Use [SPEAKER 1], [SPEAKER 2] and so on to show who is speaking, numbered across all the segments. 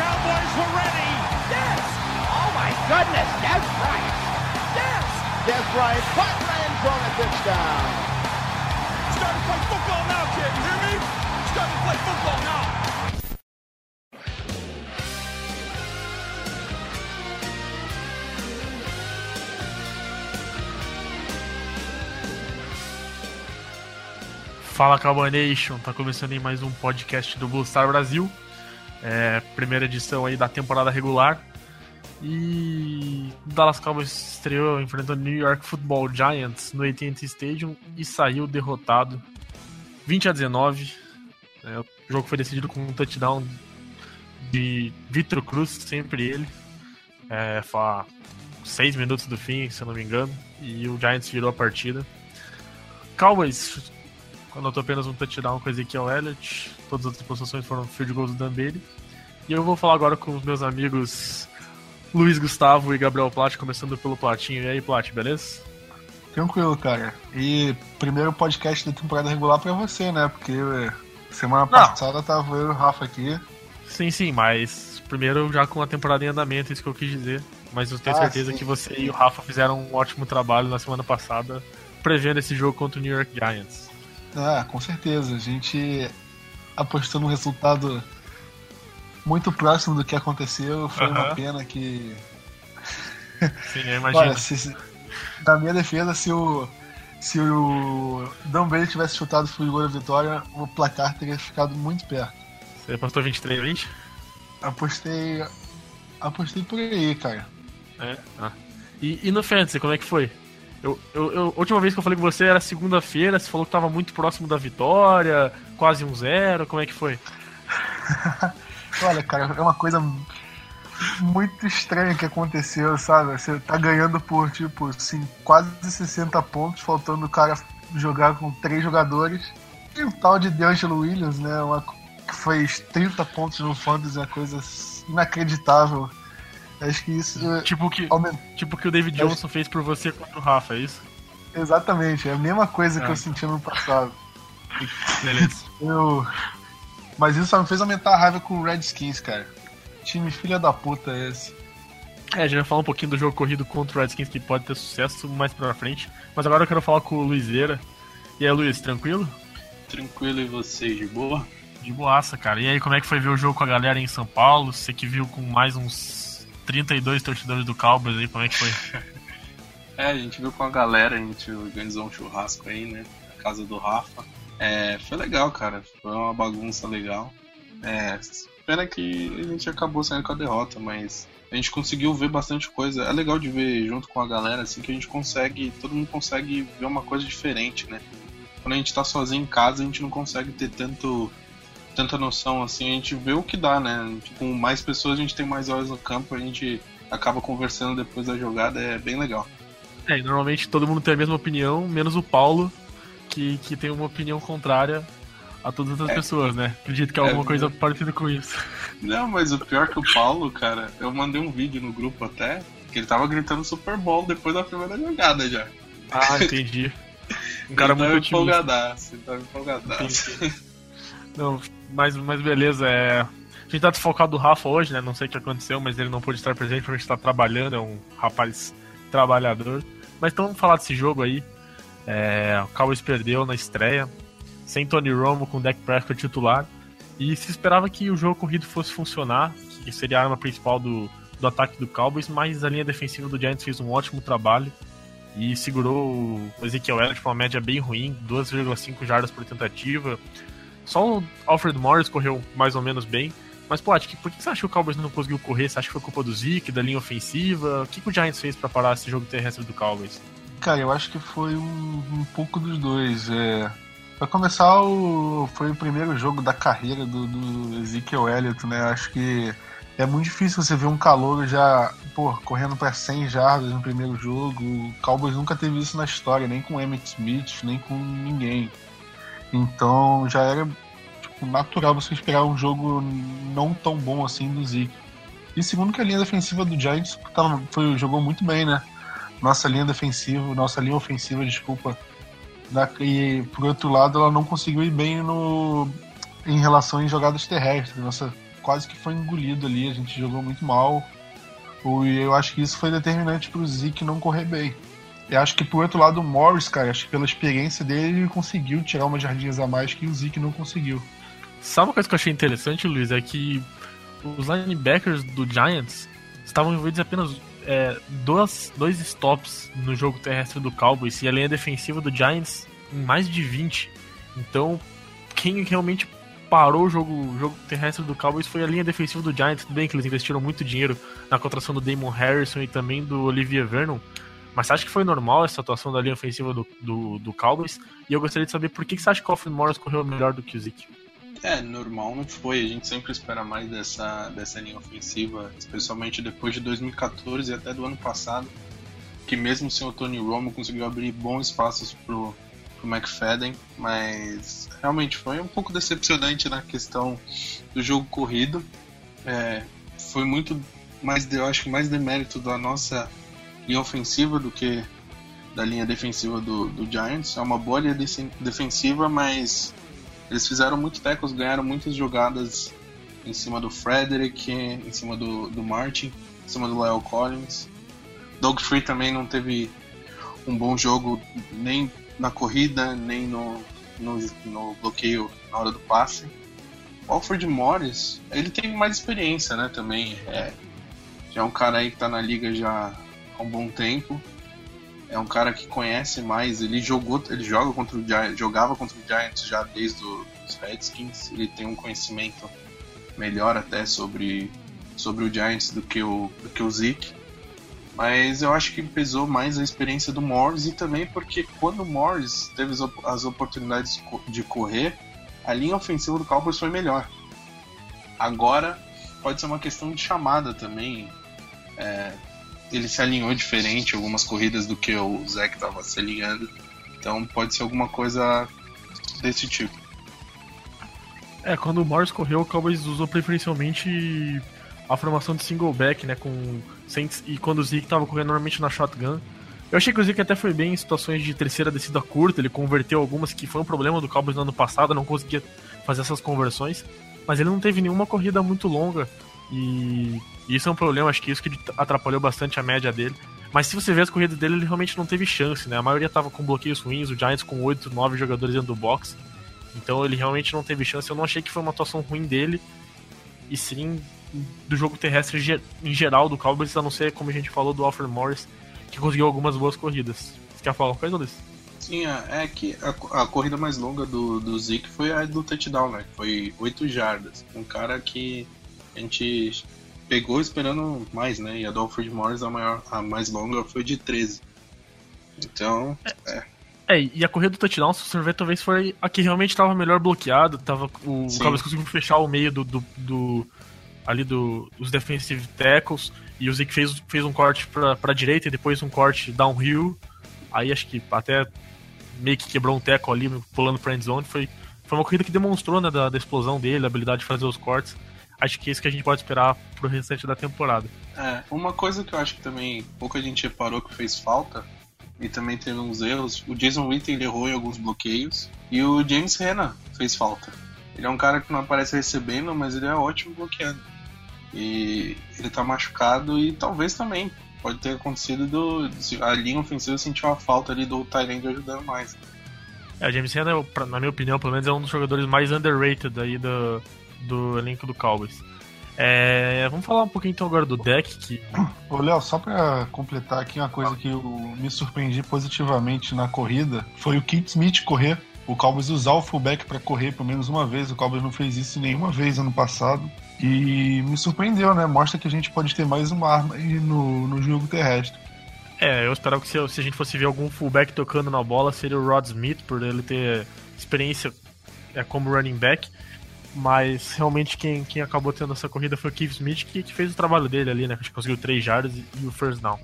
[SPEAKER 1] Cowboys were ready.
[SPEAKER 2] Yes! Oh my goodness, Des Bryant! Yes! Des Bryant, the end zone, a touchdown!
[SPEAKER 1] Starting to play football now, kid. You hear me? Starting to play football now.
[SPEAKER 3] Fala Cowboy Nation, tá começando em mais um podcast do Blue Star Brasil. É, primeira edição aí da temporada regular. E Dallas Cowboys estreou enfrentando New York Football Giants no AT&T Stadium e saiu derrotado 20 a 19. É, o jogo foi decidido com um touchdown de Vitor Cruz, sempre ele. É, foi seis minutos do fim, se eu não me engano, e o Giants virou a partida. Cowboys anotou apenas um touchdown com Ezekiel Elliott. Todas as outras posições foram field goals do Dan Bailey. E eu vou falar agora com os meus amigos Luiz Gustavo e Gabriel Plat, começando pelo Platinho. E aí, Plat, beleza?
[SPEAKER 4] Tranquilo, cara. E primeiro podcast da temporada regular pra você, né? Porque semana passada tava eu e o Rafa aqui.
[SPEAKER 3] Sim, sim, mas primeiro já com a temporada em andamento, isso que eu quis dizer. Mas eu tenho
[SPEAKER 4] Ah,
[SPEAKER 3] certeza
[SPEAKER 4] sim.
[SPEAKER 3] que você e o Rafa fizeram um ótimo trabalho na semana passada, prevendo esse jogo contra o New York Giants.
[SPEAKER 4] Ah, com certeza. A gente apostou num resultado muito próximo do que aconteceu. Foi uma
[SPEAKER 3] Aham.
[SPEAKER 4] pena que.
[SPEAKER 3] Sim, eu imagino.
[SPEAKER 4] Olha, se, na minha defesa, se o. Se o Dan Bailey tivesse chutado o field goal da vitória, o placar teria ficado muito perto.
[SPEAKER 3] Você apostou 23 20?
[SPEAKER 4] Apostei. Apostei por aí, cara.
[SPEAKER 3] É. Ah. E, e no Fantasy, como é que foi? Eu, eu, eu- a última vez que eu falei com você era segunda-feira, você falou que tava muito próximo da vitória, quase um zero, como é que foi?
[SPEAKER 4] Olha, cara, é uma coisa muito estranha que aconteceu, sabe? Você tá ganhando por, tipo, assim, quase 60 pontos, faltando o cara jogar com três jogadores. E o tal de DeAngelo Williams, né? Uma, que fez 30 pontos no Fantasy, é uma coisa inacreditável. Acho que isso é,
[SPEAKER 3] Tipo o que,
[SPEAKER 4] aumenta.
[SPEAKER 3] tipo o que o David Johnson fez por você contra o Rafa, é isso?
[SPEAKER 4] Exatamente, é a mesma coisa que
[SPEAKER 3] Ah.
[SPEAKER 4] eu senti no passado.
[SPEAKER 3] Beleza.
[SPEAKER 4] Eu... Mas isso só me fez aumentar a raiva com o Redskins, cara. Time filha da puta é esse.
[SPEAKER 3] É, a gente vai falar um pouquinho do jogo corrido contra o Redskins que pode ter sucesso mais pra frente. Mas agora eu quero falar com o Luizeira. E aí, Luiz, tranquilo?
[SPEAKER 5] Tranquilo e vocês, de boa?
[SPEAKER 3] De boaça, cara. E aí, como é que foi ver o jogo com a galera em São Paulo? Você que viu com mais uns 32 torcedores do Cowboys aí, como é que foi?
[SPEAKER 5] É, a gente viu com a galera, a gente organizou um churrasco aí, né? Na casa do Rafa. É, foi legal, cara. Foi uma bagunça legal. É, pena que a gente acabou saindo com a derrota, mas a gente conseguiu ver bastante coisa. É legal de ver junto com a galera, assim, que a gente consegue. Todo mundo consegue ver uma coisa diferente, né? Quando a gente tá sozinho em casa, a gente não consegue ter tanto. Tanta noção assim, a gente vê o que dá, né? Com mais pessoas a gente tem mais horas no campo, a gente acaba conversando depois da jogada, é bem legal.
[SPEAKER 3] É, e normalmente todo mundo tem a mesma opinião, menos o Paulo, que, que tem uma opinião contrária a todas as outras
[SPEAKER 5] É.
[SPEAKER 3] pessoas, né? Acredito que é alguma
[SPEAKER 5] É,
[SPEAKER 3] coisa parecida com isso.
[SPEAKER 5] Não, mas o pior que o Paulo, cara, eu mandei um vídeo no grupo até, que ele tava gritando Super Bowl depois da primeira jogada já.
[SPEAKER 3] Ah, entendi. Um cara
[SPEAKER 5] ele
[SPEAKER 3] muito
[SPEAKER 5] empolgadaço, ele tava empolgadaço.
[SPEAKER 3] Entendi. Não, mas, mas beleza, é. A gente tá desfocado do Rafa hoje, né? Não sei o que aconteceu, mas ele não pôde estar presente porque a gente tá trabalhando, é um rapaz trabalhador. Mas então vamos falar desse jogo aí. É, o Cowboys perdeu na estreia, sem Tony Romo, com o Dak Prescott titular. E se esperava que o jogo corrido fosse funcionar, que seria a arma principal do, do ataque do Cowboys, mas a linha defensiva do Giants fez um ótimo trabalho e segurou o Ezekiel Elliott com uma média bem ruim, 2,5 jardas por tentativa. Só o Alfred Morris correu mais ou menos bem. Mas, pô, que, por que você acha que o Cowboys não conseguiu correr? Você acha que foi culpa do Zeke, da linha ofensiva? O que, que o Giants fez pra parar esse jogo terrestre do Cowboys?
[SPEAKER 4] Cara, eu acho que foi um, um pouco dos dois. É... Pra começar, o... foi o primeiro jogo da carreira do, do Ezekiel Elliott, né? Acho que é muito difícil você ver um calor já, pô, correndo para 100 jardas no primeiro jogo. O Cowboys nunca teve isso na história, nem com Emmett Smith, nem com ninguém. Então já era natural você esperar um jogo não tão bom assim do Zeke. E segundo que a linha defensiva do Giants tava, foi, jogou muito bem, né? Nossa linha defensiva, nossa linha ofensiva, desculpa. Da, e por outro lado, ela não conseguiu ir bem no, em relação em jogadas terrestres. Nossa, quase que foi engolido ali, a gente jogou muito mal. E eu acho que isso foi determinante pro Zeke não correr bem. Eu acho que por outro lado o Morris, cara, acho que pela experiência dele ele conseguiu tirar umas jardinhas a mais que o Zeke não conseguiu.
[SPEAKER 3] Sabe uma coisa que eu achei interessante, Luiz? É que os linebackers do Giants estavam envolvidos apenas é, dois, stops no jogo terrestre do Cowboys e a linha defensiva do Giants em mais de 20. Então, quem realmente parou o jogo, jogo terrestre do Cowboys foi a linha defensiva do Giants. Tudo bem que eles investiram muito dinheiro na contratação do Damon Harrison e também do Olivia Vernon. Mas você acha que foi normal essa atuação da linha ofensiva do, do, do Cowboys? E eu gostaria de saber por que, que você acha que o Alfred Morris correu melhor do que o Zeke?
[SPEAKER 5] É, normal não foi. A gente sempre espera mais dessa, dessa linha ofensiva, especialmente depois de 2014 e até do ano passado, que mesmo sem o Tony Romo conseguiu abrir bons espaços pro, pro McFadden, mas realmente foi um pouco decepcionante na questão do jogo corrido. É, foi muito mais, eu acho que mais demérito da nossa linha ofensiva do que da linha defensiva do, do Giants. É uma boa linha defensiva, mas eles fizeram muitos tackles, ganharam muitas jogadas em cima do Frederick, em cima do, do Martin, em cima do Lyle Collins. Doug Free também não teve um bom jogo nem na corrida, nem no, no, no bloqueio na hora do passe. O Alfred Morris, ele tem mais experiência, né, também. É, já é um cara aí que tá na liga já há um bom tempo é um cara que conhece mais, ele jogou, ele joga contra o Giants, jogava contra o Giants já desde os Redskins, ele tem um conhecimento melhor até sobre, sobre o Giants do que o, do que o Zeke. Mas eu acho que pesou mais a experiência do Morris e também porque quando o Morris teve as oportunidades de correr, a linha ofensiva do Cowboys foi melhor. Agora pode ser uma questão de chamada também. É, ele se alinhou diferente algumas corridas do que o Zack estava se alinhando. Então pode ser alguma coisa desse tipo.
[SPEAKER 3] É, quando o Morris correu, o Cowboys usou preferencialmente a formação de single back, né, com Saints, e quando o Zeke estava correndo normalmente na shotgun. Eu achei que o Zeke até foi bem em situações de terceira descida curta, ele converteu algumas que foi um problema do Cowboys no ano passado, não conseguia fazer essas conversões, mas ele não teve nenhuma corrida muito longa e isso é um problema, acho que isso que atrapalhou bastante a média dele. Mas se você ver as corridas dele, ele realmente não teve chance, né? A maioria tava com bloqueios ruins, o Giants com 8, 9 jogadores dentro do box. Então ele realmente não teve chance. Eu não achei que foi uma atuação ruim dele, e sim do jogo terrestre em geral do Cowboys, a não ser, como a gente falou, do Alfred Morris, que conseguiu algumas boas corridas. Você quer falar uma coisa, Luiz?
[SPEAKER 5] Sim, é, é que a, a, corrida mais longa do, do Zeke foi a do touchdown, né? Foi 8 jardas. Um cara que a gente pegou esperando mais, né? E a do Alfred Morris, a, maior, a mais longa, foi de 13. Então, é.
[SPEAKER 3] É, e a corrida do touchdown, se você ver, talvez foi a que realmente estava melhor bloqueado. Tava, o Cowboys conseguiu fechar o meio do, do, do ali do, dos defensive tackles. E o Zeke fez, fez um corte pra, pra direita e depois um corte downhill. Aí acho que até meio que quebrou um tackle ali, pulando pra endzone. Foi, foi uma corrida que demonstrou, né, da, da explosão dele, a habilidade de fazer os cortes acho que é isso que a gente pode esperar pro restante da temporada.
[SPEAKER 5] É, uma coisa que eu acho que também pouca gente reparou que fez falta, e também teve uns erros, o Jason Witten errou em alguns bloqueios, e o James Renna fez falta. Ele é um cara que não aparece recebendo, mas ele é ótimo bloqueando. E ele tá machucado e talvez também pode ter acontecido do a linha ofensiva sentiu uma falta ali do Tyrande ajudando mais.
[SPEAKER 3] É, o James Renna, na minha opinião, pelo menos é um dos jogadores mais underrated aí do, do elenco do Cowboys. É, vamos falar um pouquinho então agora do deck. Que...
[SPEAKER 4] Ô, Léo, só pra completar aqui uma coisa que eu me surpreendi positivamente na corrida foi o Kit Smith correr. O Cowboys usar o fullback para correr pelo menos uma vez. O Cowboys não fez isso nenhuma vez ano passado. E me surpreendeu, né? Mostra que a gente pode ter mais uma arma aí no, no jogo terrestre.
[SPEAKER 3] É, eu esperava que se, se a gente fosse ver algum fullback tocando na bola, seria o Rod Smith, por ele ter experiência é, como running back. Mas realmente quem, quem acabou tendo essa corrida foi o Keith Smith, que, que fez o trabalho dele ali, né? Que conseguiu 3 jardas e, e o first down.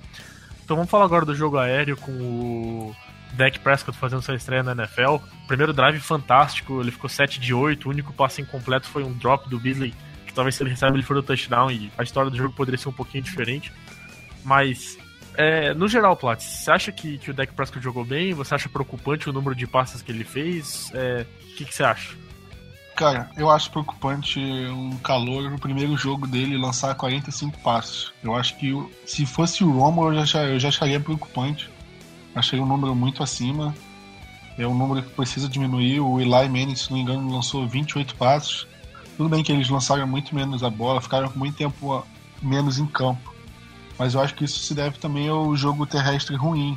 [SPEAKER 3] Então vamos falar agora do jogo aéreo com o Dak Prescott fazendo sua estreia na NFL. Primeiro drive fantástico, ele ficou 7 de 8, o único passe incompleto foi um drop do Beasley, que talvez se ele recebe ele for o touchdown e a história do jogo poderia ser um pouquinho diferente. Mas, é, no geral, Platts, você acha que, que o Dak Prescott jogou bem? Você acha preocupante o número de passes que ele fez? É, o que, que você acha?
[SPEAKER 4] Cara, eu acho preocupante um calor no primeiro jogo dele lançar 45 passos. Eu acho que se fosse o Romo eu já, eu já acharia preocupante. Achei um número muito acima. É um número que precisa diminuir. O Eli Manning, se não me engano, lançou 28 passos. Tudo bem que eles lançaram muito menos a bola, ficaram com muito tempo menos em campo. Mas eu acho que isso se deve também ao jogo terrestre ruim.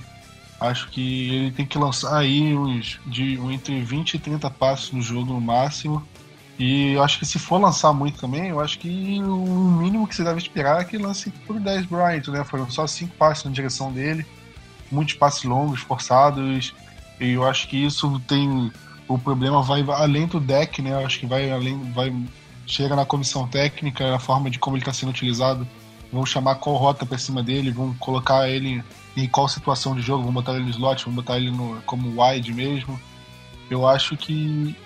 [SPEAKER 4] Acho que ele tem que lançar aí uns de entre 20 e 30 passos no jogo no máximo. E eu acho que se for lançar muito também, eu acho que o mínimo que você deve esperar é que lance por 10 Bryant, né? Foram só 5 passos na direção dele, muitos passos longos, forçados. E eu acho que isso tem. O problema vai além do deck, né? Eu acho que vai além. Vai, chega na comissão técnica, a forma de como ele está sendo utilizado. Vão chamar qual rota para cima dele, vão colocar ele em qual situação de jogo, vão botar ele no slot, vão botar ele no, como wide mesmo. Eu acho que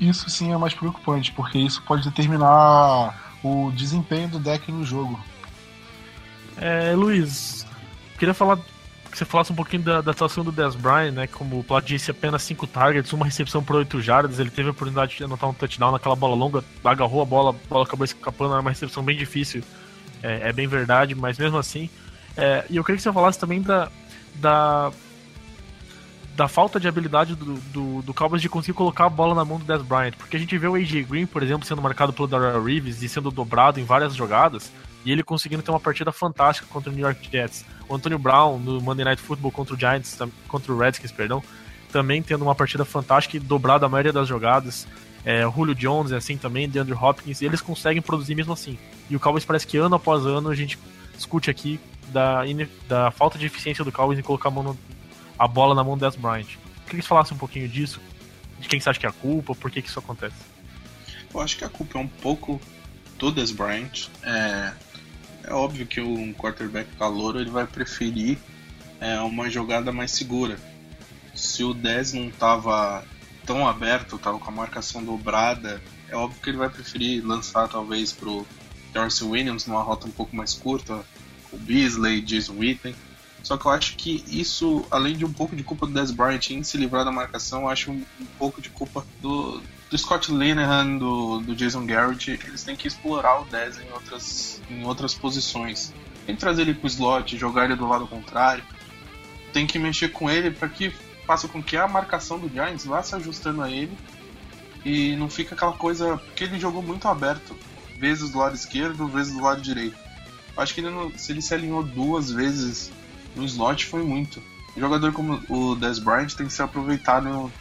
[SPEAKER 4] isso sim é mais preocupante, porque isso pode determinar o desempenho do deck no jogo.
[SPEAKER 3] É, Luiz, queria falar que você falasse um pouquinho da, da atuação do Des Bryant, né? Como o Plat disse, apenas 5 targets, uma recepção por 8 jardas. Ele teve a oportunidade de anotar um touchdown naquela bola longa, agarrou a bola, a bola acabou escapando, era uma recepção bem difícil. É, é bem verdade, mas mesmo assim. É, e eu queria que você falasse também da, da da falta de habilidade do, do, do Cowboys de conseguir colocar a bola na mão do Des Bryant. Porque a gente vê o AJ Green, por exemplo, sendo marcado pelo Darrell Reeves e sendo dobrado em várias jogadas, e ele conseguindo ter uma partida fantástica contra o New York Jets. O Antonio Brown no Monday Night Football contra o Giants, contra o Redskins, perdão, também tendo uma partida fantástica e dobrado a maioria das jogadas. É, Julio Jones é assim também, DeAndre Hopkins, eles conseguem produzir mesmo assim. E o Cowboys parece que ano após ano a gente discute aqui da, da falta de eficiência do Cowboys em colocar a mão no, a bola na mão do Des Bryant. Queria que você falasse um pouquinho disso, de quem você acha que é a culpa, por que, que isso acontece.
[SPEAKER 5] Eu acho que a culpa é um pouco do Des Bryant. É, é óbvio que um quarterback calouro ele vai preferir é, uma jogada mais segura. Se o Des não estava tão aberto, estava com a marcação dobrada, é óbvio que ele vai preferir lançar talvez pro Darcy Williams numa rota um pouco mais curta, o Beasley, Jason Witten. Só que eu acho que isso, além de um pouco de culpa do Des Bryant em se livrar da marcação, eu acho um, um pouco de culpa do, do Scott Linehan, do, do Jason Garrett. Eles têm que explorar o Des em outras, em outras posições. Tem que trazer ele pro slot, jogar ele do lado contrário. Tem que mexer com ele para que faça com que a marcação do Giants vá se ajustando a ele e não fica aquela coisa. Porque ele jogou muito aberto, vezes do lado esquerdo, vezes do lado direito. Acho que ele não, se ele se alinhou duas vezes no slot foi muito. Um jogador como o Des Bryant tem que ser aproveitado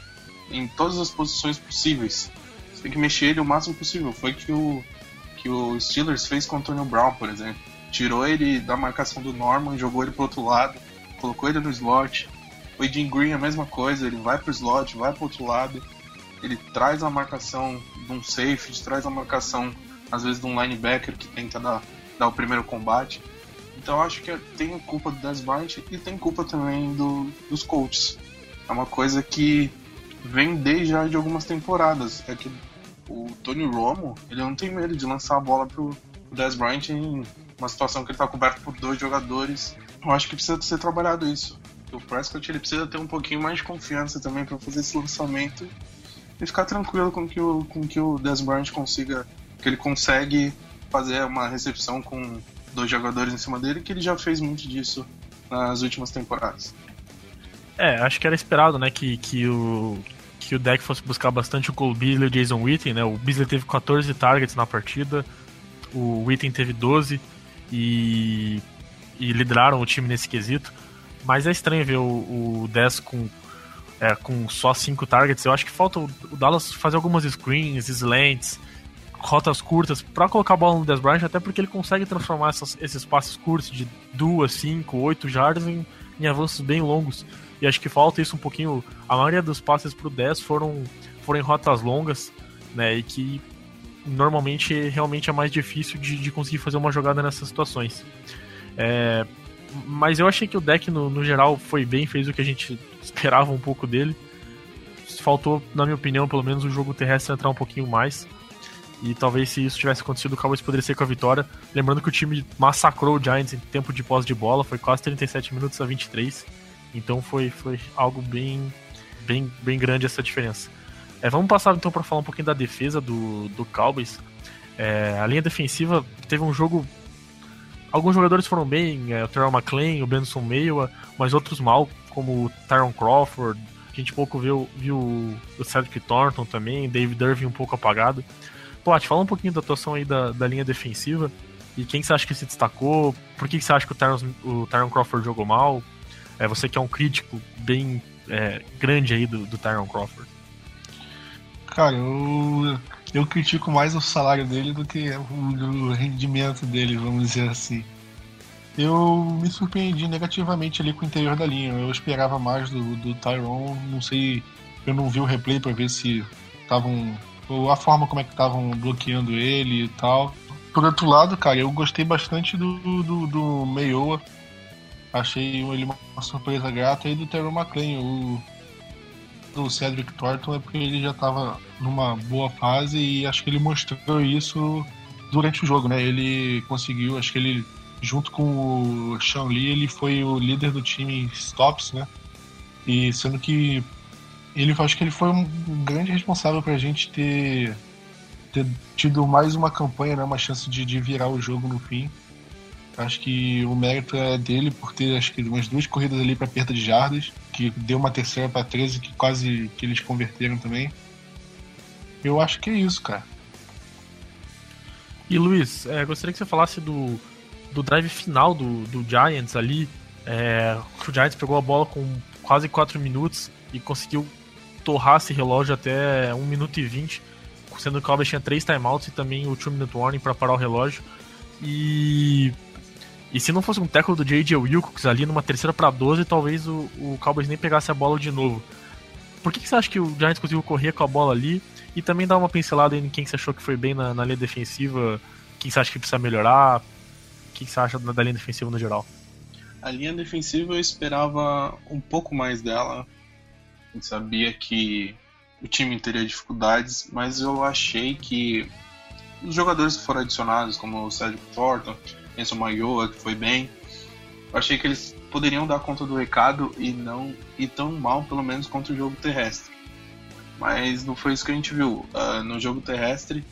[SPEAKER 5] em todas as posições possíveis. Você tem que mexer ele o máximo possível. Foi que o que o Steelers fez com o Antonio Brown, por exemplo. Tirou ele da marcação do Norman, jogou ele pro outro lado, colocou ele no slot. O Jim Green a mesma coisa, ele vai pro slot, vai pro outro lado. Ele traz a marcação de um safety, traz a marcação às vezes de um linebacker que tenta dar, dar o primeiro combate. Então acho que tem culpa do Des Bryant e tem culpa também do, dos coaches. É uma coisa que vem desde já de algumas temporadas. É que o Tony Romo, ele não tem medo de lançar a bola pro, Des Bryant em uma situação que ele está coberto por dois jogadores. Eu acho que precisa ser trabalhado isso. O Prescott ele precisa ter um pouquinho mais de confiança também para fazer esse lançamento e ficar tranquilo com que o com que o Des Bryant consiga que ele consegue fazer uma recepção com dois jogadores em cima dele, que ele já fez muito disso nas últimas temporadas.
[SPEAKER 3] É, acho que era esperado, né, que, que o que o deck fosse buscar bastante o Cole Beasley e o Jason Witten, né? O Beasley teve 14 targets na partida, o Witten teve 12 e, e lideraram o time nesse quesito. Mas é estranho ver o, o 10 com, é, com só 5 targets. Eu acho que falta o, o Dallas fazer algumas screens, slants, rotas curtas para colocar a bola no Des Bryant, até porque ele consegue transformar essas, esses passes curtos de 2, 5, 8 jardas em, em, avanços bem longos. E acho que falta isso um pouquinho. A maioria dos passes pro 10 foram, foram em rotas longas, né? E que normalmente realmente é mais difícil de, de conseguir fazer uma jogada nessas situações. É, mas eu achei que o deck, no, no, geral, foi bem, fez o que a gente esperava um pouco dele. Faltou, na minha opinião, pelo menos o jogo terrestre entrar um pouquinho mais. E talvez se isso tivesse acontecido, o Cowboys poderia ser com a vitória. Lembrando que o time massacrou o Giants em tempo de pós de bola, foi quase 37 minutos a 23. Então foi, foi algo bem, bem, bem grande essa diferença. É, vamos passar então para falar um pouquinho da defesa do, do Cowboys. É, a linha defensiva teve um jogo. Alguns jogadores foram bem, é, o Terrell McLean, o Benson Mayowa, mas outros mal, como o Tyron Crawford. A gente pouco viu, viu o Cedric Thornton também, David Irving um pouco apagado. Plot, fala um pouquinho da atuação aí da, da linha defensiva e quem você acha que se destacou? Por que você acha que o Tyron, o Tyron Crawford jogou mal? É, você que é um crítico bem é, grande aí do, do Tyron Crawford.
[SPEAKER 4] Cara, eu, eu critico mais o salário dele do que o, o rendimento dele, vamos dizer assim. Eu me surpreendi negativamente ali com o interior da linha. Eu esperava mais do, do Tyron. Não sei, eu não vi o replay para ver se estavam a forma como é que estavam bloqueando ele e tal. Por outro lado, cara, eu gostei bastante do, do, do Meioa. Achei ele uma surpresa grata. E do Terry McLean, o, o Cedric Thornton é porque ele já estava numa boa fase e acho que ele mostrou isso durante o jogo, né? Ele conseguiu, acho que ele, junto com o Sean Lee, ele foi o líder do time em stops, né? E sendo que ele acho que ele foi um grande responsável para a gente ter, ter tido mais uma campanha, né, uma chance de, de virar o jogo no fim. Acho que o mérito é dele por ter acho que umas duas corridas ali para perda de jardas, que deu uma terceira para 13 que quase que eles converteram também. Eu acho que é isso, cara.
[SPEAKER 3] E Luiz, é, gostaria que você falasse do, do drive final do, do Giants ali. É, o Giants pegou a bola com quase 4 minutos e conseguiu torrar esse relógio até 1 minuto e 20, sendo que o Cowboys tinha 3 timeouts e também o 2 minute warning para parar o relógio. E e se não fosse um tackle do J.J. Wilcox ali numa terceira para 12, talvez o, o Cowboys nem pegasse a bola de novo. Por que, que você acha que o Giants conseguiu correr com a bola ali? E também dar uma pincelada em quem você achou que foi bem na, na linha defensiva, quem você acha que precisa melhorar, o que você acha da, da linha defensiva no geral?
[SPEAKER 5] A linha defensiva eu esperava um pouco mais dela, gente sabia que o time teria dificuldades, mas eu achei que os jogadores que foram adicionados, como o Sérgio Thornton, Enzo Maioa, que foi bem, eu achei que eles poderiam dar conta do recado e não ir tão mal, pelo menos, contra o jogo terrestre. Mas não foi isso que a gente viu. Uh, no jogo terrestre,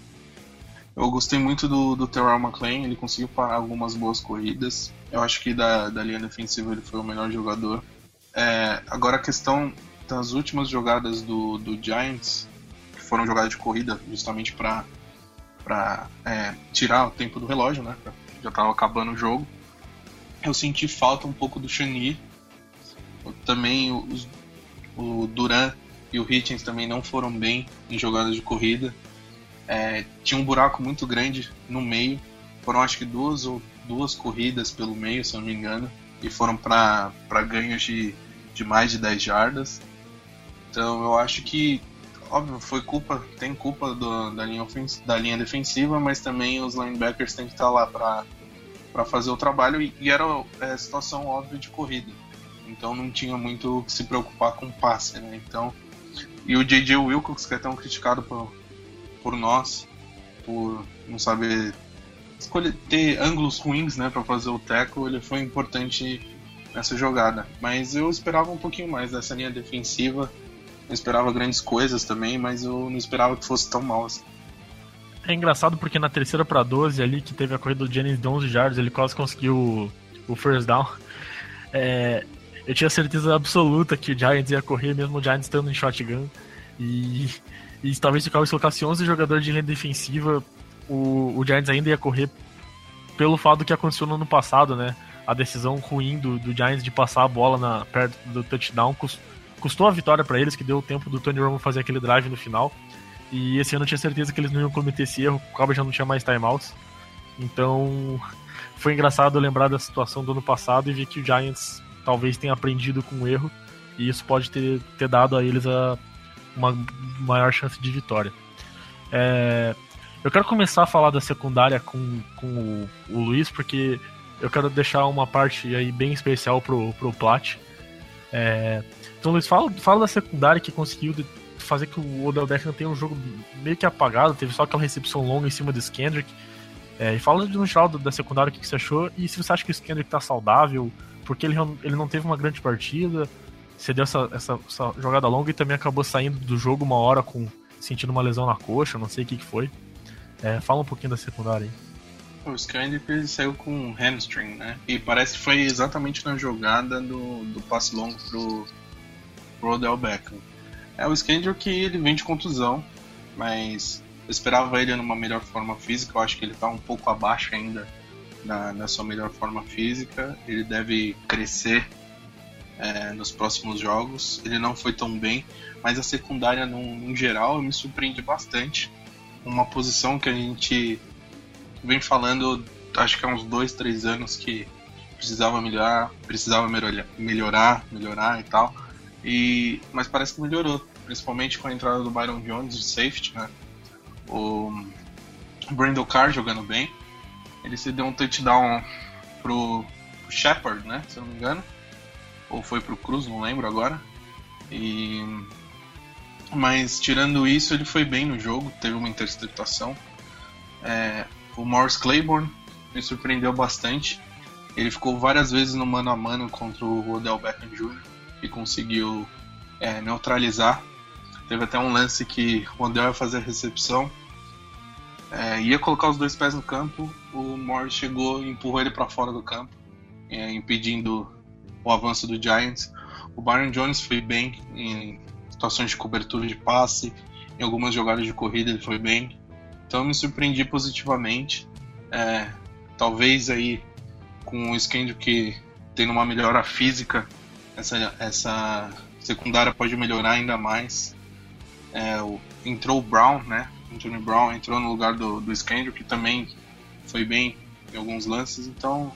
[SPEAKER 5] eu gostei muito do, do Terrell McLean, ele conseguiu parar algumas boas corridas. Eu acho que da, da linha defensiva ele foi o melhor jogador. É, agora a questão das últimas jogadas do, do Giants, que foram jogadas de corrida justamente para para é, tirar o tempo do relógio, né? Já estava acabando o jogo. Eu senti falta um pouco do Chani. Também os, o Duran e o Hitchens também não foram bem em jogadas de corrida. É, tinha um buraco muito grande no meio. Foram acho que duas ou duas corridas pelo meio, se eu não me engano, e foram para ganhos de, de mais de 10 jardas. Então eu acho que, óbvio, foi culpa, tem culpa do, da, linha da linha defensiva, mas também os linebackers têm que estar lá para fazer o trabalho e, e era é, situação óbvia de corrida. Então não tinha muito que se preocupar com passe, né? Então, e o J.J. Wilcox, que é tão criticado por, por nós, por não saber escolher, ter ângulos ruins né, para fazer o tackle, ele foi importante nessa jogada. Mas eu esperava um pouquinho mais dessa linha defensiva eu esperava grandes coisas também, mas eu não esperava que fosse tão mal assim.
[SPEAKER 3] É engraçado porque na terceira para 12 ali, que teve a corrida do Jennings de 11 yards, ele quase conseguiu o, o first down. É, eu tinha certeza absoluta que o Giants ia correr, mesmo o Giants estando em shotgun. E, e talvez se o Cowboys colocasse 11 jogadores de linha defensiva, o, o Giants ainda ia correr pelo fato que aconteceu no ano passado, né? A decisão ruim do, do Giants de passar a bola na, perto do touchdown custou a vitória para eles, que deu o tempo do Tony Romo fazer aquele drive no final. E esse ano eu tinha certeza que eles não iam cometer esse erro, o Cowboys já não tinha mais timeouts. Então foi engraçado lembrar da situação do ano passado e ver que o Giants talvez tenha aprendido com o erro, e isso pode ter, ter dado a eles a, uma maior chance de vitória. É, Eu quero começar a falar da secundária com, com o, o Luiz, porque eu quero deixar uma parte aí bem especial pro, pro Plat. É, então, Luiz, fala, fala da secundária que conseguiu fazer que o Odell Beckham tenha um jogo meio que apagado, teve só aquela recepção longa em cima do Skendrick. É, e fala no geral da secundária o que, você achou e se você acha que o Skendrick tá saudável, porque ele, ele não teve uma grande partida, você deu essa, essa, essa, jogada longa e também acabou saindo do jogo uma hora com sentindo uma lesão na coxa, não sei o que, que foi. É, fala um pouquinho da secundária aí.
[SPEAKER 5] O Skandip saiu com hamstring, né? E parece que foi exatamente na jogada do, do passe longo pro, pro Odell Beckham. É o Skandip que ele vem de contusão, mas eu esperava ele numa melhor forma física. Eu acho que ele tá um pouco abaixo ainda na, na sua melhor forma física. Ele deve crescer é, nos próximos jogos. Ele não foi tão bem, mas a secundária, no, no geral, me surpreende bastante. Uma posição que a gente vem falando, acho que há uns dois, três anos que precisava melhorar, precisava melhorar, melhorar, melhorar e tal. E, mas parece que melhorou, principalmente com a entrada do Byron Jones de safety, né? O Brandon Carr jogando bem. Ele se deu um touchdown pro, pro Shepard, né? Se eu não me engano. Ou foi pro Cruz, não lembro agora. E mas tirando isso, ele foi bem no jogo, teve uma interceptação. É, o Morris Claiborne me surpreendeu bastante. Ele ficou várias vezes no mano a mano contra o Odell Beckham Jr. conseguiu é, neutralizar. Teve até um lance que o Odell ia fazer a recepção, é, ia colocar os dois pés no campo, o Morris chegou e empurrou ele para fora do campo, é, impedindo o avanço do Giants. O Byron Jones foi bem em situações de cobertura de passe, em algumas jogadas de corrida ele foi bem. Então eu me surpreendi positivamente. É, talvez aí com o Skendo que tendo uma melhora física, essa, essa secundária pode melhorar ainda mais. É, o, entrou o Brown, né? Anthony Brown entrou no lugar do, do Skendo, que também foi bem em alguns lances, então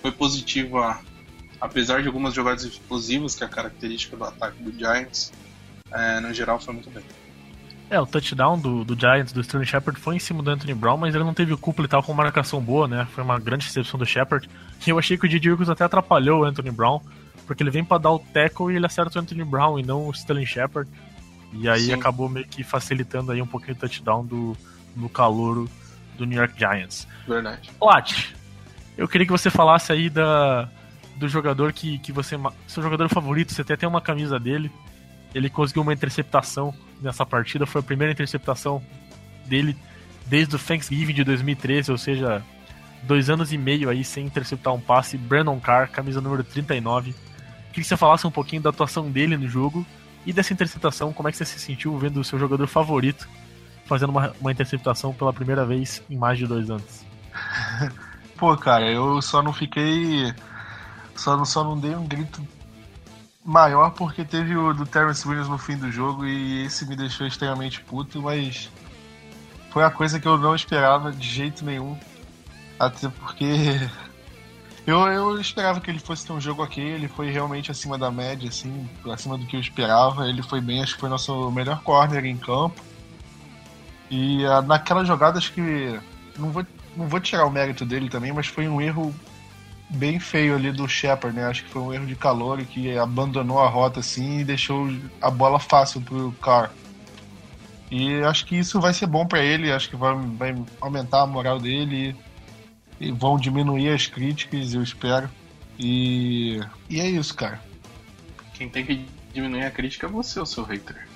[SPEAKER 5] foi positivo a, apesar de algumas jogadas explosivas, que é a característica do ataque do Giants, é, no geral foi muito bem.
[SPEAKER 3] É, o touchdown do, do Giants, do Sterling Shepard, foi em cima do Anthony Brown, mas ele não teve o cúpulo e tal com marcação boa, né? Foi uma grande recepção do Shepard. E eu achei que o Didi Wilkins até atrapalhou o Anthony Brown, porque ele vem para dar o tackle e ele acerta o Anthony Brown e não o Sterling Shepard. E aí Sim. acabou meio que facilitando aí um pouquinho o touchdown do, do calouro do New York Giants.
[SPEAKER 5] Verdade.
[SPEAKER 3] Plat, eu queria que você falasse aí da, do jogador que, que você. Seu jogador favorito, você tem até uma camisa dele. Ele conseguiu uma interceptação nessa partida. Foi a primeira interceptação dele desde o Thanksgiving de 2013, ou seja, dois anos e meio aí sem interceptar um passe. Brandon Carr, camisa número 39. Queria que você falasse um pouquinho da atuação dele no jogo e dessa interceptação. Como é que você se sentiu vendo o seu jogador favorito fazendo uma, uma interceptação pela primeira vez em mais de dois anos?
[SPEAKER 4] Pô, cara, eu só não fiquei. Só, só não dei um grito maior porque teve o do Terrence Williams no fim do jogo e esse me deixou extremamente puto, mas foi a coisa que eu não esperava de jeito nenhum. Até porque eu, eu esperava que ele fosse ter um jogo ok, ele foi realmente acima da média, assim, acima do que eu esperava. Ele foi bem, acho que foi nosso melhor corner em campo. E uh, naquela jogada, acho que. Não vou, não vou tirar o mérito dele também, mas foi um erro bem feio ali do Shepard, né? Acho que foi um erro de calor que abandonou a rota assim e deixou a bola fácil pro Carr. E acho que isso vai ser bom para ele, acho que vai, vai aumentar a moral dele e, e vão diminuir as críticas, eu espero. E, e é isso, cara.
[SPEAKER 5] Quem tem que diminuir a crítica é você, o seu hater.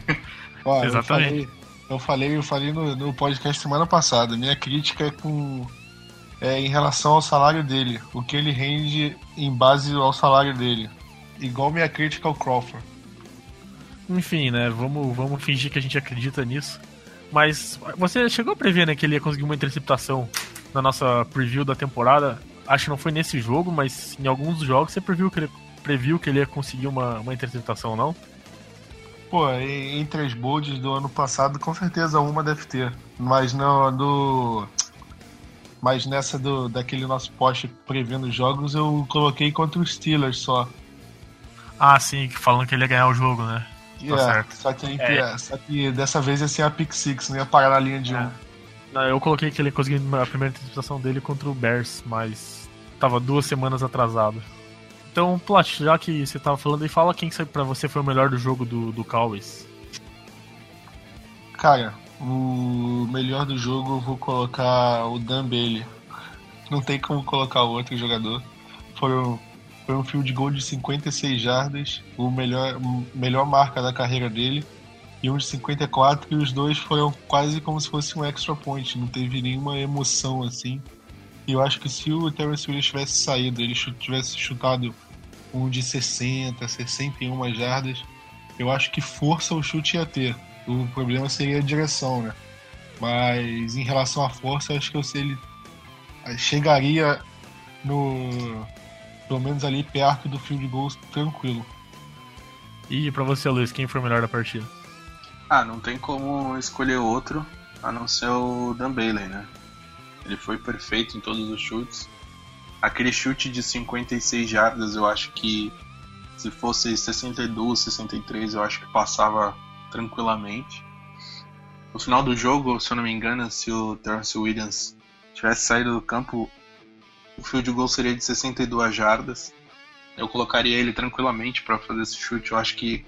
[SPEAKER 3] Ó, Exatamente.
[SPEAKER 4] Eu falei, eu falei, eu falei no, no podcast semana passada. Minha crítica é com é, em relação ao salário dele, o que ele rende em base ao salário dele. Igual minha crítica ao Crawford.
[SPEAKER 3] Enfim, né? Vamos, vamos fingir que a gente acredita nisso. Mas você chegou a prever né, que ele ia conseguir uma interceptação na nossa preview da temporada. Acho que não foi nesse jogo, mas em alguns jogos você previu que ele, previu que ele ia conseguir uma, uma interceptação, não?
[SPEAKER 4] Pô, entre as bolds do ano passado, com certeza uma deve ter. Mas no, do, mas nessa do, daquele nosso post prevendo jogos, eu coloquei contra os Steelers só.
[SPEAKER 3] Ah, sim, falando que ele ia ganhar o jogo, né?
[SPEAKER 4] Tá certo. Só que, é. só que dessa vez ia ser a pick six, não ia parar na linha de é. um.
[SPEAKER 3] Eu coloquei que ele conseguiu a primeira interceptação dele contra o Bears, mas tava duas semanas atrasado. Então, Plat, já que você tava falando aí, fala quem que pra você foi o melhor do jogo do, do Cowboys.
[SPEAKER 4] Cara, o melhor do jogo eu vou colocar o Dan Bailey. Não tem como colocar outro jogador. Foram, foi um field goal de 56 jardas, o melhor, melhor marca da carreira dele, e de 54, e os dois foram quase como se fosse um extra point, não teve nenhuma emoção assim. E eu acho que se o Terence Williams tivesse saído, ele tivesse chutado um de 60, 61 jardas, eu acho que força o chute ia ter. O problema seria a direção, né? Mas em relação à força, acho que ele chegaria no pelo menos ali perto do field goal tranquilo.
[SPEAKER 3] E para você, Luiz, quem foi o melhor da partida?
[SPEAKER 5] Ah, não tem como escolher outro a não ser o Dan Bailey, né? Ele foi perfeito em todos os chutes. Aquele chute de 56 jardas, eu acho que se fosse 62, 63, eu acho que passava tranquilamente. No final do jogo, se eu não me engano, se o Terence Williams tivesse saído do campo, o field goal seria de 62 jardas. Eu colocaria ele tranquilamente para fazer esse chute. Eu acho que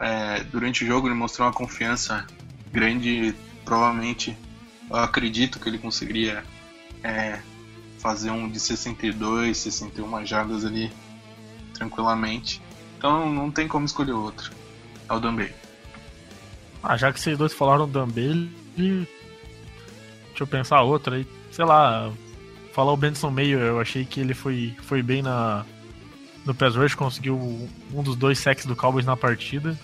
[SPEAKER 5] é, durante o jogo ele mostrou uma confiança grande. Provavelmente, eu acredito que ele conseguiria é, fazer um de 62, 61 jardas ali tranquilamente. Então não tem como escolher outro. É o Dambay.
[SPEAKER 3] Ah, já que vocês dois falaram Dambay, deixa eu pensar outra aí. Sei lá, falar o Benson Meio, eu achei que ele foi, foi bem na no pass rush, conseguiu um dos dois sacks do Cowboys na partida.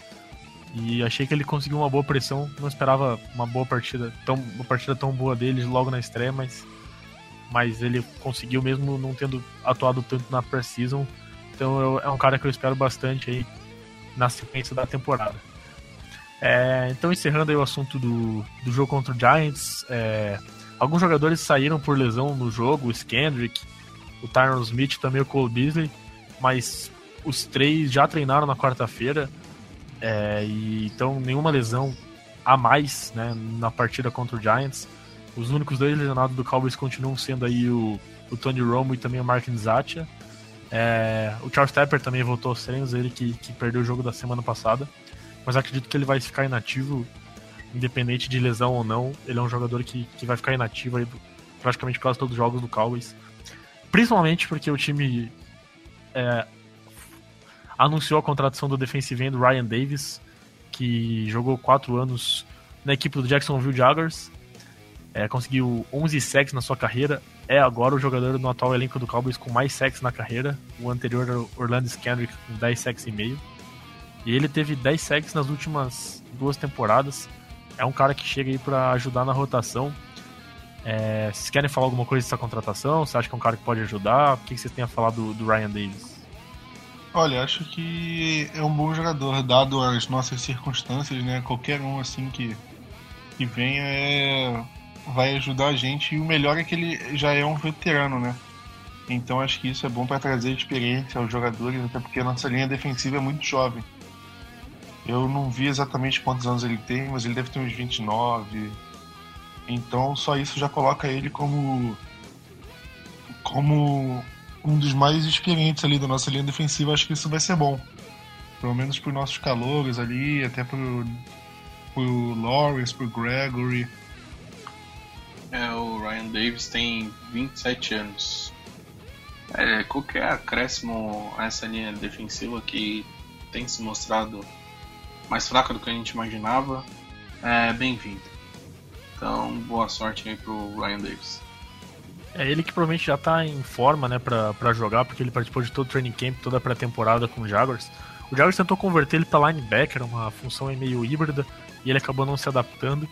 [SPEAKER 3] E achei que ele conseguiu uma boa pressão. Não esperava uma boa partida, tão, uma partida tão boa dele logo na estreia, mas, mas ele conseguiu mesmo não tendo atuado tanto na pré-season. Então eu, é um cara que eu espero bastante aí na sequência da temporada. É, então encerrando aí o assunto do, do jogo contra o Giants, é, alguns jogadores saíram por lesão no jogo, o Skendrick, o Tyron Smith também o Cole Beasley, mas os três já treinaram na quarta-feira. É, e então nenhuma lesão a mais né, na partida contra o Giants. Os únicos dois lesionados do Cowboys continuam sendo aí o, o Tony Romo e também o Mark Nzatia. É, o Charles Tepper também voltou aos treinos, ele que, que perdeu o jogo da semana passada. Mas acredito que ele vai ficar inativo, independente de lesão ou não. Ele é um jogador que, que vai ficar inativo aí praticamente quase todos os jogos do Cowboys. Principalmente porque o time é, anunciou a contratação do defensive end Ryan Davis, que jogou quatro anos na equipe do Jacksonville Jaguars, é, conseguiu 11 sacks na sua carreira, é agora o jogador no atual elenco do Cowboys com mais sacks na carreira, o anterior era Orlando Skendrick com 10 sacks e meio, e ele teve 10 sacks nas últimas duas temporadas, é um cara que chega aí para ajudar na rotação, é, vocês querem falar alguma coisa dessa contratação? Você acha que é um cara que pode ajudar? O que vocês têm a falar do, do Ryan Davis?
[SPEAKER 4] Olha, acho que é um bom jogador, dado as nossas circunstâncias, né? Qualquer um assim que, que venha é, vai ajudar a gente. E o melhor é que ele já é um veterano, né? Então acho que isso é bom para trazer experiência aos jogadores, até porque a nossa linha defensiva é muito jovem. Eu não vi exatamente quantos anos ele tem, mas ele deve ter uns 29. Então só isso já coloca ele como como um dos mais experientes ali da nossa linha defensiva, acho que isso vai ser bom. Pelo menos para os nossos calores ali, até para o Lawrence, para o Gregory.
[SPEAKER 5] É, o Ryan Davis tem 27 anos. É, qualquer acréscimo a essa linha defensiva que tem se mostrado mais fraca do que a gente imaginava, é bem-vindo. Então, boa sorte aí pro Ryan Davis.
[SPEAKER 3] É ele que provavelmente já tá em forma, né, pra, pra jogar, porque ele participou de todo o training camp, toda a pré-temporada com o Jaguars. O Jaguars tentou converter ele pra linebacker, uma função meio híbrida, e ele acabou não se adaptando.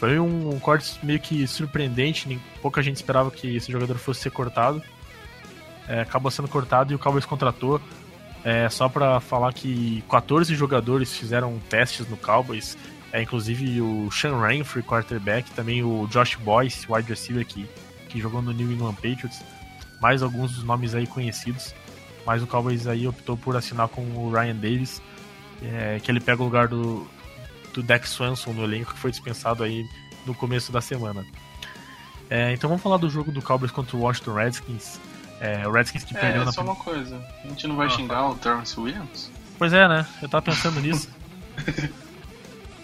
[SPEAKER 3] Foi um, um corte meio que surpreendente, nem, pouca gente esperava que esse jogador fosse ser cortado. É, acabou sendo cortado e o Cowboys contratou. É, só para falar que 14 jogadores fizeram testes no Cowboys, é, inclusive o Sean Rainfree, quarterback, também o Josh Boyce, wide receiver, que que jogou no New England Patriots, mais alguns dos nomes aí conhecidos, mas o Cowboys aí optou por assinar com o Ryan Davis, é, que ele pega o lugar do, do Dex Swanson no elenco, que foi dispensado aí no começo da semana. É, então vamos falar do jogo do Cowboys contra o Washington Redskins. É, o Redskins que
[SPEAKER 5] é,
[SPEAKER 3] perdeu na
[SPEAKER 5] só uma coisa. A gente não vai ah, xingar o Terrence Williams?
[SPEAKER 3] Pois é, né? Eu tava pensando nisso.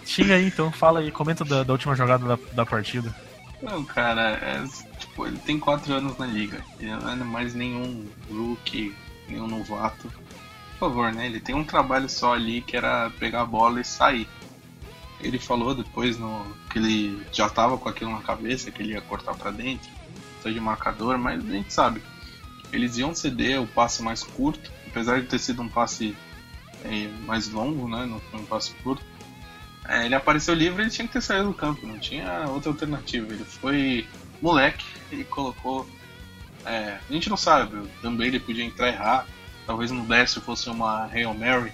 [SPEAKER 3] Xinga aí então, fala aí, comenta da, da última jogada da, da partida.
[SPEAKER 5] Não, cara, é, tipo, ele tem 4 anos na liga. Ele não é mais nenhum rookie, nenhum novato. Por favor, né? Ele tem um trabalho só ali que era pegar a bola e sair. Ele falou depois no, que ele já tava com aquilo na cabeça, que ele ia cortar para dentro, sair de marcador, mas a gente sabe. Eles iam ceder o passe mais curto, apesar de ter sido um passe é, mais longo, né? Não foi um passe curto. É, ele apareceu livre ele tinha que ter saído do campo, não tinha outra alternativa. Ele foi moleque e colocou. É, a gente não sabe, Dan Bailey podia entrar errar, talvez no décimo fosse uma Hail Mary,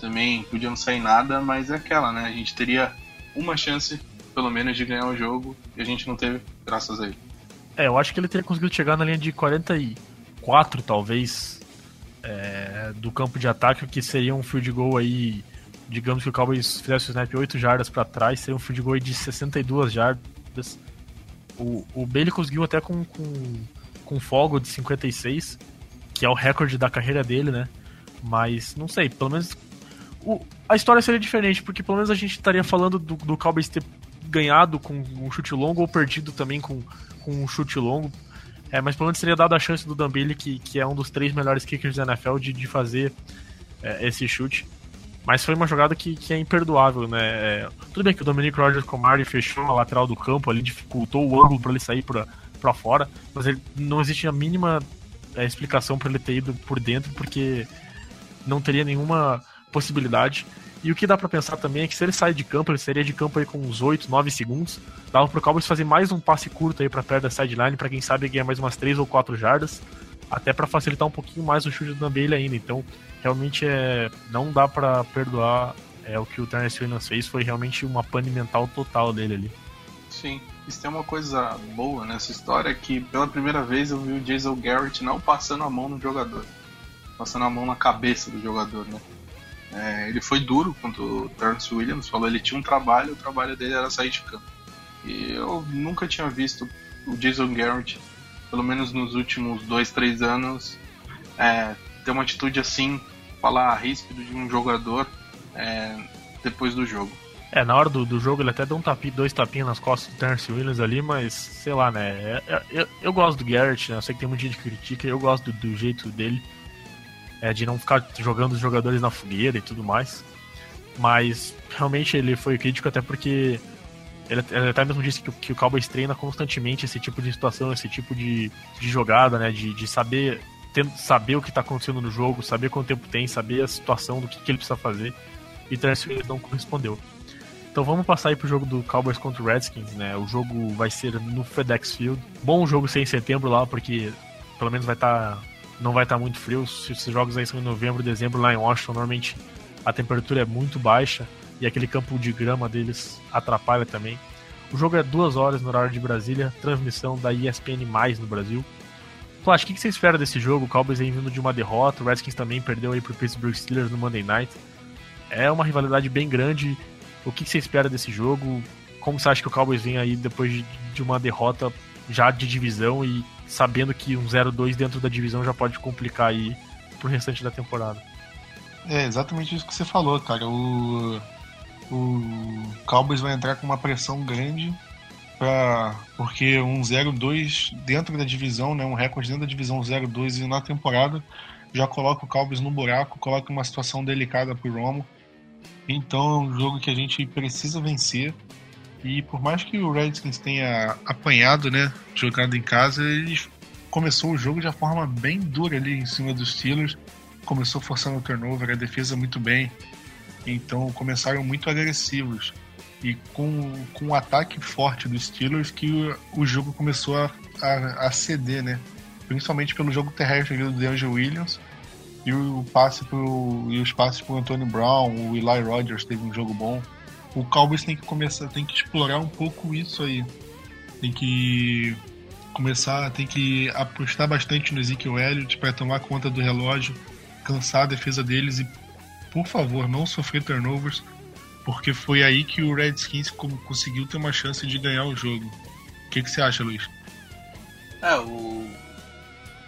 [SPEAKER 5] também podia não sair nada, mas é aquela, né? A gente teria uma chance, pelo menos, de ganhar o jogo e a gente não teve, graças a ele.
[SPEAKER 3] É, eu acho que ele teria conseguido chegar na linha de 44, talvez, é, do campo de ataque, que seria um field goal aí. Digamos que o Cowboys fizesse o snap 8 jardas para trás, seria um field goal de 62 jardas. O, o Bailey conseguiu até com, com, com folga de 56, que é o recorde da carreira dele, né? Mas não sei, pelo menos o, a história seria diferente, porque pelo menos a gente estaria falando do, do Cowboys ter ganhado com um chute longo ou perdido também com, com um chute longo. É, mas pelo menos seria dado a chance do Dan Bailey, que, que é um dos três melhores kickers da NFL, de, de fazer é, esse chute. Mas foi uma jogada que, que é imperdoável, né? É, tudo bem que o Dominic Rogers Comari fechou a lateral do campo ali, dificultou o ângulo para ele sair para fora, mas ele, não existe a mínima é, explicação para ele ter ido por dentro, porque não teria nenhuma possibilidade. E o que dá para pensar também é que se ele sair de campo, ele seria de campo aí com uns 8, 9 segundos. Dava pro Cowboys fazer mais um passe curto aí para perto da sideline, para quem sabe ganhar mais umas 3 ou 4 jardas, até para facilitar um pouquinho mais o chute do Bailey ainda. Então, realmente é não dá para perdoar é o que o Terence Williams fez, foi realmente uma pane mental total dele ali.
[SPEAKER 5] Sim, isso tem uma coisa boa nessa história que pela primeira vez eu vi o Jason Garrett não passando a mão no jogador, passando a mão na cabeça do jogador, né? É, ele foi duro contra o Terence Williams, falou ele tinha um trabalho, o trabalho dele era sair de campo. E eu nunca tinha visto o Jason Garrett, pelo menos nos últimos dois, três anos, é, ter uma atitude assim, falar ríspido de um jogador é, depois do jogo.
[SPEAKER 3] É, na hora do, do jogo ele até deu um tapi, dois tapinhos nas costas do Terence Williams ali, mas sei lá, né? É, é, eu, eu gosto do Garrett, né? Eu sei que tem muita gente que critica, eu gosto do, do jeito dele é, de não ficar jogando os jogadores na fogueira e tudo mais. Mas realmente ele foi crítico até porque ele, ele até mesmo disse que, que, o Cowboys treina constantemente esse tipo de situação, esse tipo de, de jogada, né? De, de saber, ter, saber o que está acontecendo no jogo, saber quanto tempo tem, saber a situação do que, que ele precisa fazer. E Terence Williams não correspondeu. Então vamos passar aí pro jogo do Cowboys contra o Redskins, né? O jogo vai ser no FedEx Field. Bom jogo ser em setembro lá, porque pelo menos vai estar tá não vai estar muito frio. Se esses jogos aí são em novembro, dezembro lá em Washington, normalmente a temperatura é muito baixa e aquele campo de grama deles atrapalha também. O jogo é duas horas no horário de Brasília, transmissão da ESPN no Brasil. Flash, o que você espera desse jogo? O Cowboys aí vindo de uma derrota, o Redskins também perdeu aí pro Pittsburgh Steelers no Monday Night. É uma rivalidade bem grande. O que você espera desse jogo? Como você acha que o Cowboys vem aí depois de uma derrota já de divisão e sabendo que um 0-2 dentro da divisão já pode complicar aí pro restante da temporada.
[SPEAKER 4] É exatamente isso que você falou, cara. O, o Cowboys vai entrar com uma pressão grande pra, porque um 0-2 dentro da divisão, né, um recorde dentro da divisão 0-2 e na temporada já coloca o Cowboys no buraco, coloca uma situação delicada pro Romo. Então é um jogo que a gente precisa vencer. E por mais que o Redskins tenha apanhado, né, jogando em casa, ele começou o jogo de uma forma bem dura ali em cima dos Steelers. Começou forçando o turnover, a defesa muito bem. Então começaram muito agressivos. E com, com um ataque forte dos Steelers que o, o jogo começou a, a, a, ceder, né? Principalmente pelo jogo terrestre do DeAngelo Williams e o passe pro, e os passes pro Antonio Brown, o Eli Rogers teve um jogo bom o Cowboys tem que começar, tem que explorar um pouco isso aí. Tem que começar, tem que apostar bastante no Ezekiel Elliott para tomar conta do relógio, cansar a defesa deles e, por favor, não sofrer turnovers,
[SPEAKER 6] porque foi aí que o Redskins conseguiu ter uma chance de ganhar o jogo. O que, que você acha, Luiz?
[SPEAKER 5] É, o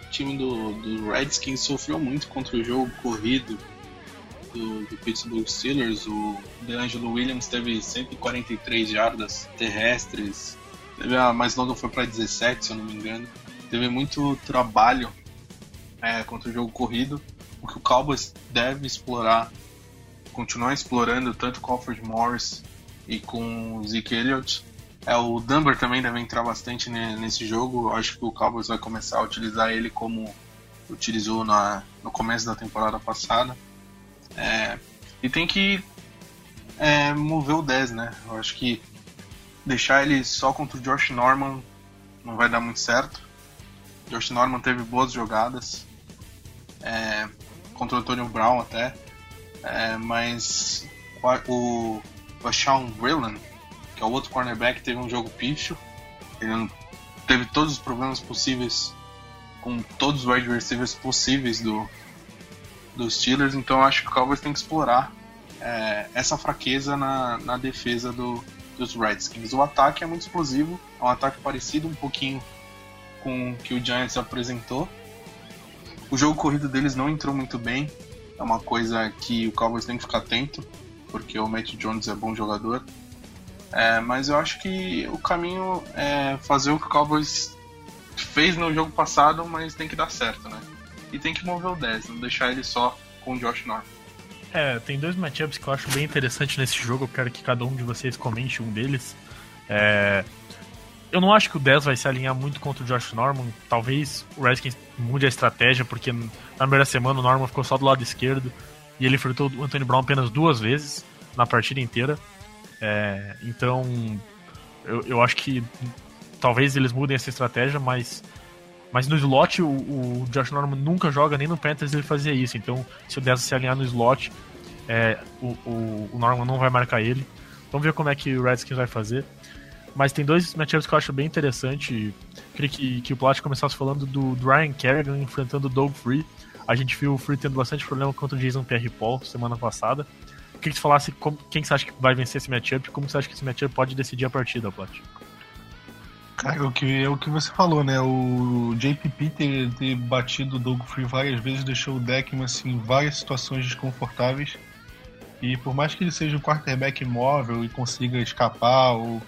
[SPEAKER 5] time do, do Redskins sofreu muito contra o jogo corrido do, do Pittsburgh Steelers. O DeAngelo Williams teve 143 jardas terrestres, teve a mais longa foi para 17, se eu não me engano. Teve muito trabalho é, contra o jogo corrido, o que o Cowboys deve explorar, continuar explorando tanto com o Alfred Morris e com o Zeke Elliott. É, o Dunbar também deve entrar bastante nesse jogo. Eu acho que o Cowboys vai começar a utilizar ele como utilizou na, no começo da temporada passada. É, e tem que é, mover o 10, né? Eu acho que deixar ele só contra o Josh Norman não vai dar muito certo. Josh Norman teve boas jogadas é, contra o Antonio Brown até, é, mas o, o Sean Brillan, que é o outro cornerback, teve um jogo pífio. Ele teve todos os problemas possíveis com todos os wide receivers possíveis do, dos Steelers, então acho que o Cowboys tem que explorar é, essa fraqueza na, na defesa do, dos Redskins. O ataque é muito explosivo, é um ataque parecido um pouquinho com o que o Giants apresentou. O jogo corrido deles não entrou muito bem, é uma coisa que o Cowboys tem que ficar atento, porque o Matt Jones é bom jogador. É, mas eu acho que o caminho é fazer o que o Cowboys fez no jogo passado, mas tem que dar certo, né? e tem que mover o 10, não deixar ele só com o Josh Norman.
[SPEAKER 3] É, tem dois matchups que eu acho bem interessante nesse jogo, eu quero que cada um de vocês comente um deles. É, eu não acho que o 10 vai se alinhar muito contra o Josh Norman. Talvez o Redskins mude a estratégia, porque na primeira semana o Norman ficou só do lado esquerdo e ele enfrentou o Anthony Brown apenas duas vezes na partida inteira. É, então, eu, eu acho que talvez eles mudem essa estratégia, mas mas no slot, o, o, Josh Norman nunca joga, nem no Panthers ele fazia isso. Então, se o Dessa se alinhar no slot, é, o, o, o, Norman não vai marcar ele. Vamos ver como é que o Redskins vai fazer. Mas tem dois matchups que eu acho bem interessante. Queria que, que o Plat começasse falando do, do Ryan Kerrigan enfrentando o Doug Free. A gente viu o Free tendo bastante problema contra o Jason Pierre Paul semana passada. Queria que você falasse como, quem você acha que vai vencer esse matchup e como você acha que esse matchup pode decidir a partida, Plat.
[SPEAKER 4] Cara, o que, é o que você falou, né? O JPP ter, ter batido o Doug Free várias vezes deixou o Deckman assim, em várias situações desconfortáveis. E por mais que ele seja um quarterback móvel e consiga escapar ou,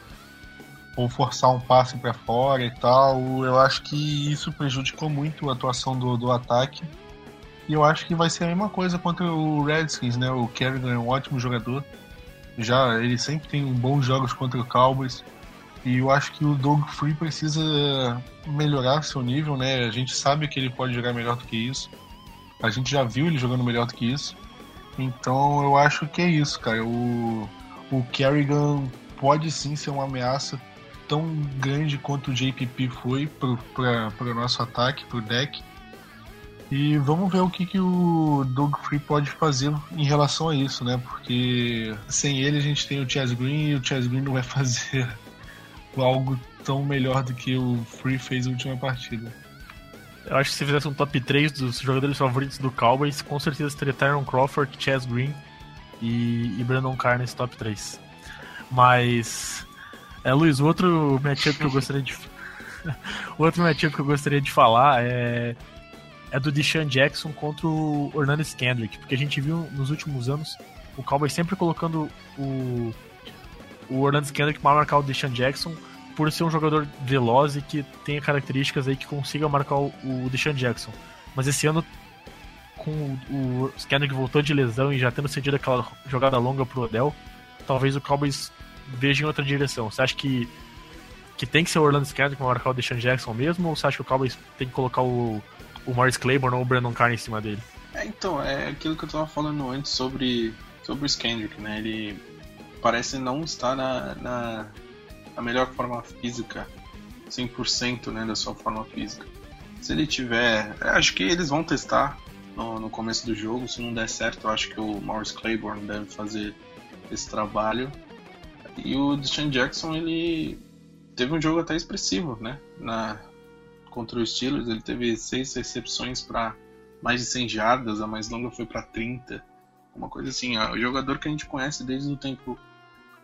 [SPEAKER 4] ou forçar um passe para fora e tal, eu acho que isso prejudicou muito a atuação do, do ataque. E eu acho que vai ser a mesma coisa contra o Redskins, né? O Kerrigan é um ótimo jogador. Já ele sempre tem bons jogos contra o Cowboys. E eu acho que o Doug Free precisa melhorar seu nível, né? A gente sabe que ele pode jogar melhor do que isso. A gente já viu ele jogando melhor do que isso. Então eu acho que é isso, cara. O, o Kerrigan pode sim ser uma ameaça tão grande quanto o JPP foi para o nosso ataque, para o deck. E vamos ver o que, que o Doug Free pode fazer em relação a isso, né? Porque sem ele a gente tem o Chaz Green e o Chaz Green não vai fazer algo tão melhor do que o Free fez na última partida.
[SPEAKER 3] Eu acho que se fizesse um top 3 dos jogadores favoritos do Cowboys, com certeza teria Tyron Crawford, Chaz Green e, e Brandon Carr nesse top 3. Mas. É, Luiz, o outro matchup que eu gostaria de. o outro matchup que eu gostaria de falar é. É do Deshaun Jackson contra o Hernandez Kendrick, porque a gente viu nos últimos anos o Cowboys sempre colocando o, o Orlando Kendrick vai marcar o Deshaun Jackson por ser um jogador veloz e que tenha características aí que consiga marcar o, o Deshaun Jackson. Mas esse ano, com o, o Kendrick voltou de lesão e já tendo cedido aquela jogada longa pro Odell, talvez o Cowboys veja em outra direção. Você acha que, que tem que ser o Orlando Kendrick para marcar o Deshaun Jackson mesmo, ou você acha que o Cowboys tem que colocar o, o Morris Claiborne ou o Brandon Carr em cima dele?
[SPEAKER 5] É, então, é aquilo que eu tava falando antes sobre, sobre o Skendrick, né? Ele parece não estar na, na, na melhor forma física, 100% né, da sua forma física. Se ele tiver. Acho que eles vão testar no, no começo do jogo. Se não der certo, eu acho que o Morris Claiborne deve fazer esse trabalho. E o Deshaun Jackson, ele teve um jogo até expressivo, né? Na, contra os Steelers, ele teve seis recepções para mais de 100 jardas, a mais longa foi para 30. uma coisa assim. É um jogador que a gente conhece desde o tempo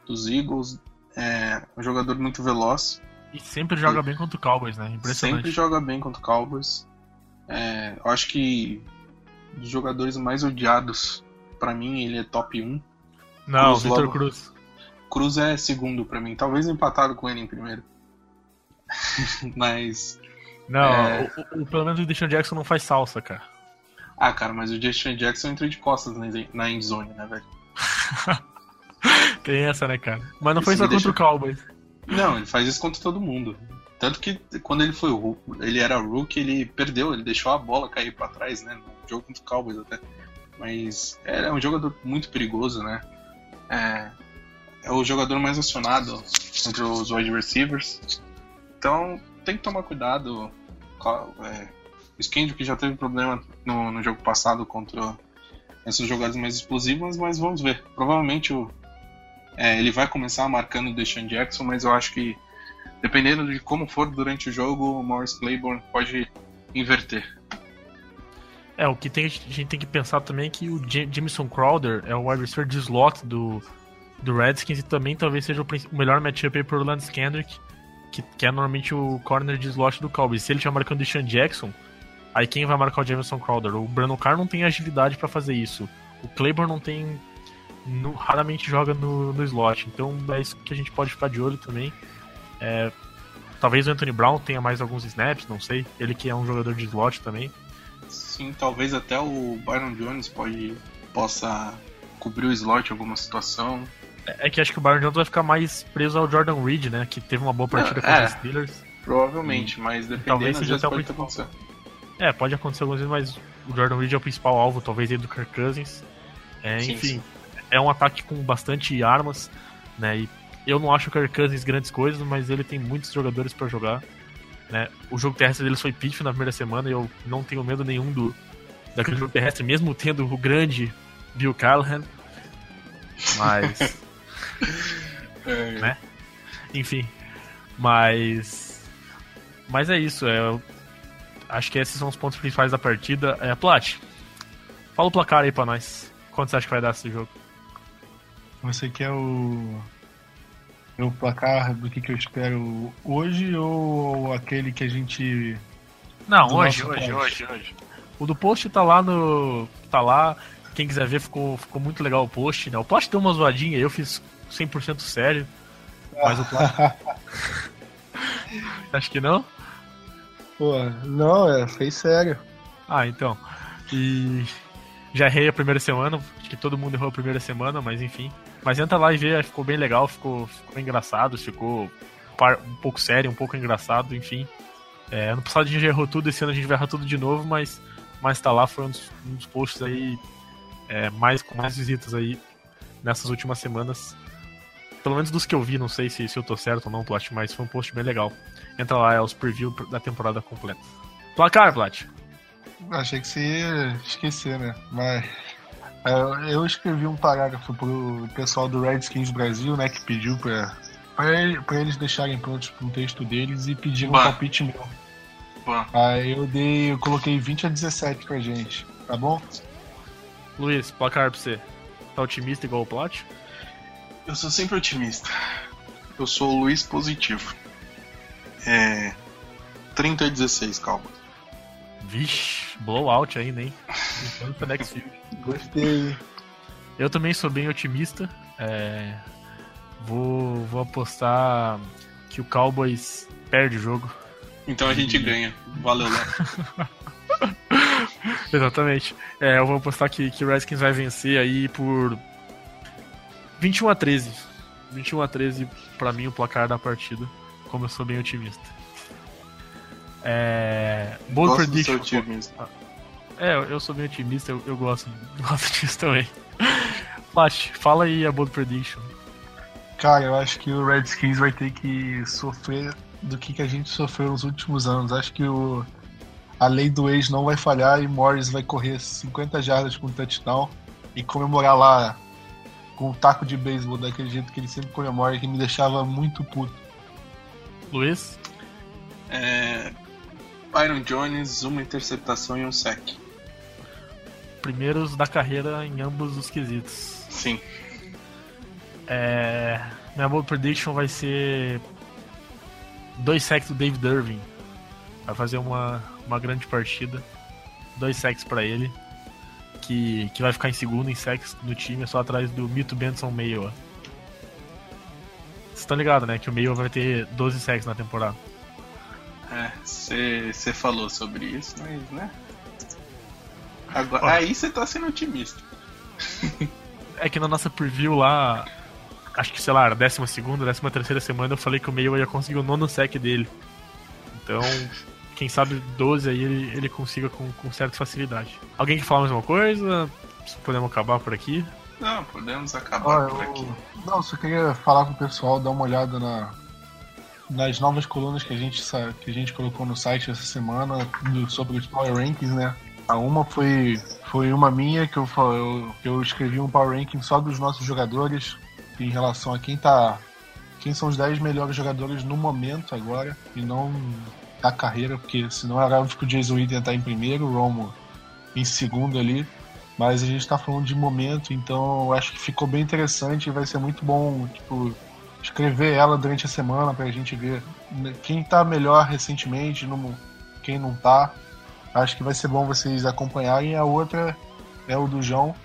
[SPEAKER 5] dos Eagles, é um jogador muito veloz.
[SPEAKER 3] E sempre joga e bem contra o Cowboys, né? Impressionante.
[SPEAKER 5] Sempre joga bem contra o Cowboys. É, eu acho que dos jogadores mais odiados, para mim, ele é top 1.
[SPEAKER 3] Não, Cruz Vitor Cruz.
[SPEAKER 5] Cruz é segundo para mim, talvez empatado com ele em primeiro. Mas.
[SPEAKER 3] Não, é... o, o, pelo menos o Deshaun Jackson não faz salsa, cara.
[SPEAKER 5] Ah, cara, mas o Deshaun Jackson entrou de costas na endzone, né, velho?
[SPEAKER 3] Tem essa, né, cara? Mas não isso foi só contra deixa... o Cowboys.
[SPEAKER 5] Não, ele faz isso contra todo mundo. Tanto que quando ele foi ele era rookie, ele perdeu, ele deixou a bola cair para trás, né? No jogo contra o Cowboys até. Mas é um jogador muito perigoso, né? É, é o jogador mais acionado entre os wide receivers. Então tem que tomar cuidado. É, o Kendrick já teve problema no, no jogo passado contra essas jogadas mais explosivas, mas vamos ver. Provavelmente o, é, ele vai começar marcando o Deshaun Jackson, mas eu acho que dependendo de como for durante o jogo, o Morris Claiborne pode inverter.
[SPEAKER 3] É, o que tem, a gente tem que pensar também é que o Jameson Crowder é o wide receiver de slot do, do Redskins e também talvez seja o, melhor matchup aí pro Lance Kendrick, que, que é normalmente o corner de slot do Cowboys. Se ele estiver marcando o Deshaun Jackson, Aí quem vai marcar o Jameson Crowder? O Brandon Carr não tem agilidade para fazer isso. O Claiborne não tem. No, raramente joga no, no slot. Então é isso que a gente pode ficar de olho também. É, talvez o Anthony Brown tenha mais alguns snaps, não sei. Ele que é um jogador de slot também.
[SPEAKER 5] Sim, talvez até o Byron Jones pode, possa cobrir o slot em alguma situação.
[SPEAKER 3] É, que acho que o Byron Jones vai ficar mais preso ao Jordan Reed, né? Que teve uma boa partida com
[SPEAKER 5] é,
[SPEAKER 3] os Steelers.
[SPEAKER 5] Provavelmente, mas dependendo talvez seja até o principal.
[SPEAKER 3] É, pode acontecer algumas vezes, mas o Jordan Reed é o principal alvo, talvez aí do Kirk Cousins. É, sim, enfim, sim. é um ataque com bastante armas, né? E eu não acho o Kirk Cousins grandes coisas, mas ele tem muitos jogadores para jogar. Né? O jogo terrestre deles foi pífio na primeira semana e eu não tenho medo nenhum do daquele jogo terrestre, mesmo tendo o grande Bill Callahan. Mas. é. né? Enfim. Mas. Mas é isso. É, Acho que esses são os pontos principais da partida. É, Plat, fala o placar aí pra nós. Quanto você acha que vai dar esse jogo?
[SPEAKER 4] Você quer o. O placar do que, que eu espero hoje ou aquele que a gente.
[SPEAKER 3] Não, hoje, hoje, hoje, hoje. O do post tá lá no. tá lá. Quem quiser ver, ficou, ficou muito legal o post, né? O post deu uma zoadinha, eu fiz 100% sério. Mas o placar. Acho que não?
[SPEAKER 4] Pô, não, é, fez sério.
[SPEAKER 3] Ah, então. E já errei a primeira semana, acho que todo mundo errou a primeira semana, mas enfim. Mas entra lá e vê, ficou bem legal, ficou, ficou engraçado, ficou um pouco sério, um pouco engraçado, enfim. É, ano passado a gente já errou tudo, esse ano a gente vai errar tudo de novo, mas, mas tá lá, foi um dos, um dos posts aí é, mais, com mais visitas aí nessas últimas semanas. Pelo menos dos que eu vi, não sei se, se eu tô certo ou não, Plat, mas foi um post bem legal. Entra lá, é os preview da temporada completa. Placar, Plat.
[SPEAKER 4] Achei que você ia esquecer, né? Mas é, eu escrevi um parágrafo pro pessoal do Redskins Brasil, né, que pediu pra, pra, eles deixarem prontos um texto deles e pediram um palpite meu. Bah. Aí eu dei, eu coloquei 20 a 17 pra gente, tá bom?
[SPEAKER 3] Luiz, placar pra você. Tá otimista igual o Plat?
[SPEAKER 5] Eu sou sempre otimista. Eu sou o Luiz Positivo. É. 30 a 16, calma.
[SPEAKER 3] Vixe, blowout ainda, hein?
[SPEAKER 4] Gostei.
[SPEAKER 3] Eu também sou bem otimista. É... Vou, vou apostar que o Cowboys perde o jogo.
[SPEAKER 5] Então a gente ganha. Valeu, Léo.
[SPEAKER 3] Exatamente. É, eu vou apostar que, que o Redskins vai vencer aí por 21 a 13. 21 a 13 para mim o placar da partida, como eu sou bem otimista. É, bold
[SPEAKER 5] gosto prediction. otimista.
[SPEAKER 3] É, eu sou bem otimista, eu, eu gosto, gosto disso também. Plat, fala aí a bold prediction.
[SPEAKER 4] Cara, eu acho que o Redskins vai ter que sofrer do que, que a gente sofreu nos últimos anos. Acho que o, a lei do ex não vai falhar e Morris vai correr 50 jardas com touchdown e comemorar lá com um taco de beisebol daquele jeito que ele sempre comemora, que me deixava muito puto.
[SPEAKER 3] Luiz?
[SPEAKER 5] É... Byron Jones, uma interceptação e um sec.
[SPEAKER 3] primeiros da carreira em ambos os quesitos.
[SPEAKER 5] Sim.
[SPEAKER 3] É, minha bold prediction vai ser dois sacks do David Irving. Vai fazer uma, uma grande partida. Dois sacks para ele. Que, que vai ficar em segundo em sacks no time, só atrás do Mito Benson Mayo. Vocês estão ligados, né? Que o Mayo vai ter 12 sacks na temporada.
[SPEAKER 5] É, você falou sobre isso, mas, né? Agora, aí você tá sendo otimista.
[SPEAKER 3] é que na nossa preview lá, acho que sei lá, décima segunda, décima terceira semana, eu falei que o Mayo ia conseguir o nono sec dele. Então, quem sabe 12 aí ele, ele consiga com, com certa facilidade. Alguém quer falar mais uma coisa? Podemos acabar por aqui?
[SPEAKER 5] Não, podemos acabar
[SPEAKER 4] Ó,
[SPEAKER 5] por
[SPEAKER 4] eu-
[SPEAKER 5] aqui.
[SPEAKER 4] Não, só queria falar com o pessoal, dar uma olhada na, nas novas colunas que a gente, que a gente colocou no site essa semana do- sobre os Power Rankings, né? A uma foi, foi uma minha que eu, eu, que eu escrevi um Power Ranking só dos nossos jogadores em relação a quem tá. Quem são os 10 melhores jogadores no momento agora e não da carreira, porque senão era óbvio que o Jason Witten tá em primeiro, o Romo em segundo ali. Mas a gente tá falando de momento, então acho que ficou bem interessante e vai ser muito bom, tipo, escrever ela durante a semana pra gente ver né, quem tá melhor recentemente, quem não tá. Acho que vai ser bom vocês acompanharem. A outra é o do João.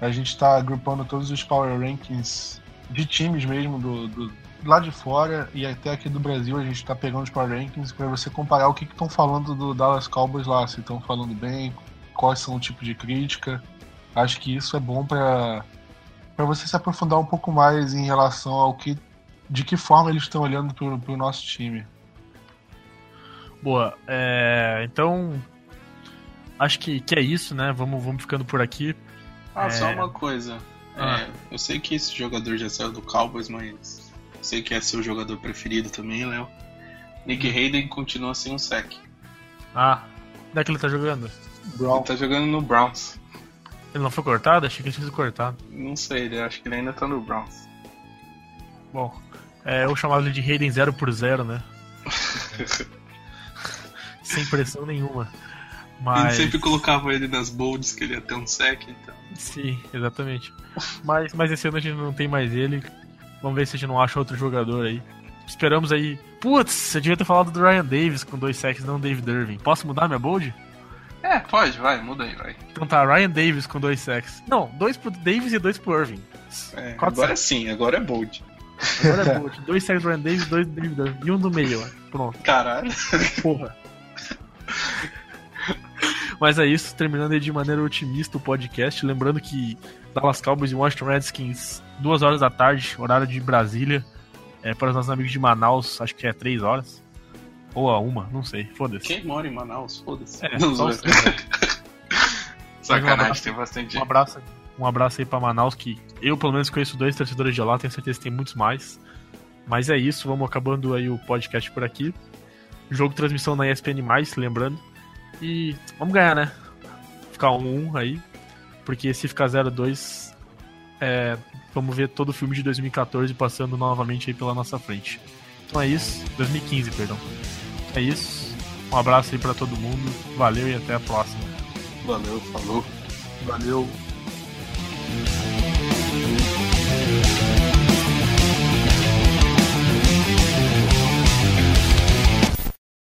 [SPEAKER 4] A gente tá agrupando todos os Power Rankings de times mesmo, do, do- lá de fora e até aqui do Brasil. A gente tá pegando os Power Rankings pra você comparar o que estão falando do Dallas Cowboys lá, se estão falando bem, quais são o tipo de crítica. Acho que isso é bom pra para você se aprofundar um pouco mais em relação ao que de que forma eles estão olhando pro, pro nosso time.
[SPEAKER 3] Boa, é, então acho que, que é isso, né? Vamos, vamos ficando por aqui.
[SPEAKER 5] Ah,
[SPEAKER 3] É.
[SPEAKER 5] só uma coisa. É,
[SPEAKER 3] Ah.
[SPEAKER 5] eu sei que esse jogador já saiu do Cowboys, mas sei que é seu jogador preferido também, Léo. Nick. Hayden continua sem um sec.
[SPEAKER 3] Ah, onde é que ele tá jogando?
[SPEAKER 5] Ele tá jogando no Browns.
[SPEAKER 3] Ele não foi cortado? Achei que ele tinha sido cortado.
[SPEAKER 5] Não sei, ele- acho que ele ainda tá no Browns.
[SPEAKER 3] Bom, é, eu chamava ele de Hayden 0 por 0, né? Sem pressão nenhuma.
[SPEAKER 5] A
[SPEAKER 3] Mas.
[SPEAKER 5] gente sempre colocava ele nas bolds que ele ia ter um sec, então.
[SPEAKER 3] Sim, exatamente. Mas, mas esse ano a gente não tem mais ele. Vamos ver se a gente não acha outro jogador aí. Esperamos aí. Putz, você devia ter falado do Ryan Davis com dois sacks, não David Irving. Posso mudar minha bold?
[SPEAKER 5] É, pode, vai, muda aí, vai.
[SPEAKER 3] Então tá, Ryan Davis com dois sacks. Não, dois pro Davis e dois pro Irving.
[SPEAKER 5] É, agora
[SPEAKER 3] sacks.
[SPEAKER 5] sim, agora é bold.
[SPEAKER 3] Agora é bold. Dois sacks do Ryan Davis, dois do David Irving. E um do meio, ó. Pronto.
[SPEAKER 5] Caralho.
[SPEAKER 3] Porra. Mas é isso, terminando aí de maneira otimista o podcast. Lembrando que Dallas Cowboys e Washington Redskins, duas horas da tarde, horário de Brasília. É, para os nossos amigos de Manaus, acho que é três horas. Ou a uma, não sei, foda-se.
[SPEAKER 5] Quem mora em Manaus? Foda-se.
[SPEAKER 3] É,
[SPEAKER 5] Não,
[SPEAKER 3] só
[SPEAKER 5] zoeira.
[SPEAKER 3] os- Um
[SPEAKER 5] Sacanagem,
[SPEAKER 3] abraço.
[SPEAKER 5] tem bastante
[SPEAKER 3] Um abraço, um abraço aí pra Manaus, que eu pelo menos conheço dois torcedores de lá, tenho certeza que tem muitos mais. Mas é isso, vamos acabando aí o podcast por aqui. Jogo transmissão na ESPN+, lembrando. E vamos ganhar, né? Ficar 1-1 aí. Porque se ficar 0-2, é, vamos ver todo o filme de 2014 passando novamente aí pela nossa frente. Então é isso. 2015, perdão. É isso. Um abraço aí pra todo mundo. Valeu e até a próxima.
[SPEAKER 5] Valeu, falou.
[SPEAKER 4] Valeu.